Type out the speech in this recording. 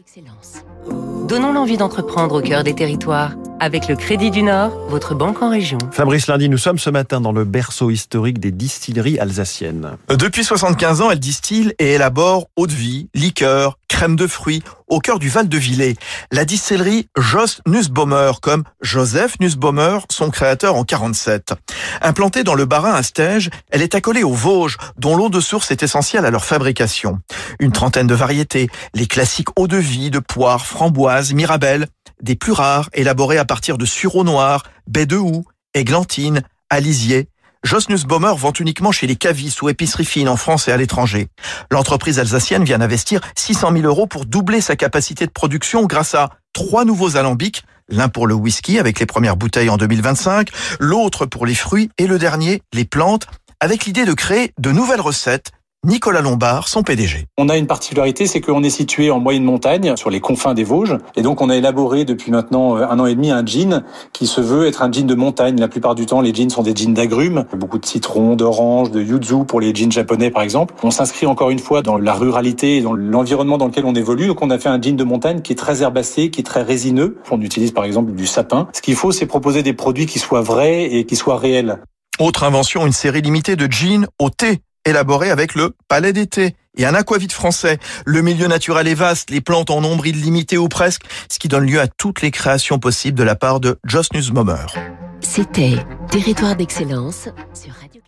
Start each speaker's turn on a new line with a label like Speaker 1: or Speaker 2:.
Speaker 1: d'excellence. Donnons l'envie d'entreprendre au cœur des territoires. Avec le Crédit du Nord, votre banque en région.
Speaker 2: Fabrice Lundi, nous sommes ce matin dans le berceau historique des distilleries alsaciennes.
Speaker 3: Depuis 75 ans, elle distille et élabore eau de vie, liqueur, crème de fruits au cœur du Val de Villers. La distillerie Jost Nussbaumer, comme Joseph Nussbaumer, son créateur en 47. Implantée dans le Bas-Rhin à Stège, elle est accolée aux Vosges, dont l'eau de source est essentielle à leur fabrication. Une trentaine de variétés, les classiques eau de vie, de poire, framboise, mirabelle, des plus rares, élaborés à partir de sureau noir, baie de houx, églantine, alisier. Jos Nussbaumer vend uniquement chez les cavistes ou épiceries fines en France et à l'étranger. L'entreprise alsacienne vient d'investir 600 000 euros pour doubler sa capacité de production grâce à trois nouveaux alambics, l'un pour le whisky avec les premières bouteilles en 2025, l'autre pour les fruits et le dernier, les plantes, avec l'idée de créer de nouvelles recettes Nicolas Lombard, son PDG.
Speaker 4: On a une particularité, c'est qu'on est situé en moyenne montagne, sur les confins des Vosges, et donc on a élaboré depuis maintenant euh, un an et demi un gin qui se veut être un gin de montagne. La plupart du temps, les jeans sont des jeans d'agrumes, beaucoup de citron, d'orange, de yuzu pour les jeans japonais par exemple. On s'inscrit encore une fois dans la ruralité et dans l'environnement dans lequel on évolue, donc on a fait un gin de montagne qui est très herbacé, qui est très résineux. On utilise par exemple du sapin. Ce qu'il faut, c'est proposer des produits qui soient vrais et qui soient réels.
Speaker 3: Autre invention, une série limitée de jeans au thé élaboré avec le palais d'été et un aquavite français. Le milieu naturel est vaste, les plantes en nombre illimité ou presque, ce qui donne lieu à toutes les créations possibles de la part de Jos Nussbaumer.
Speaker 1: C'était Territoire d'excellence sur Radio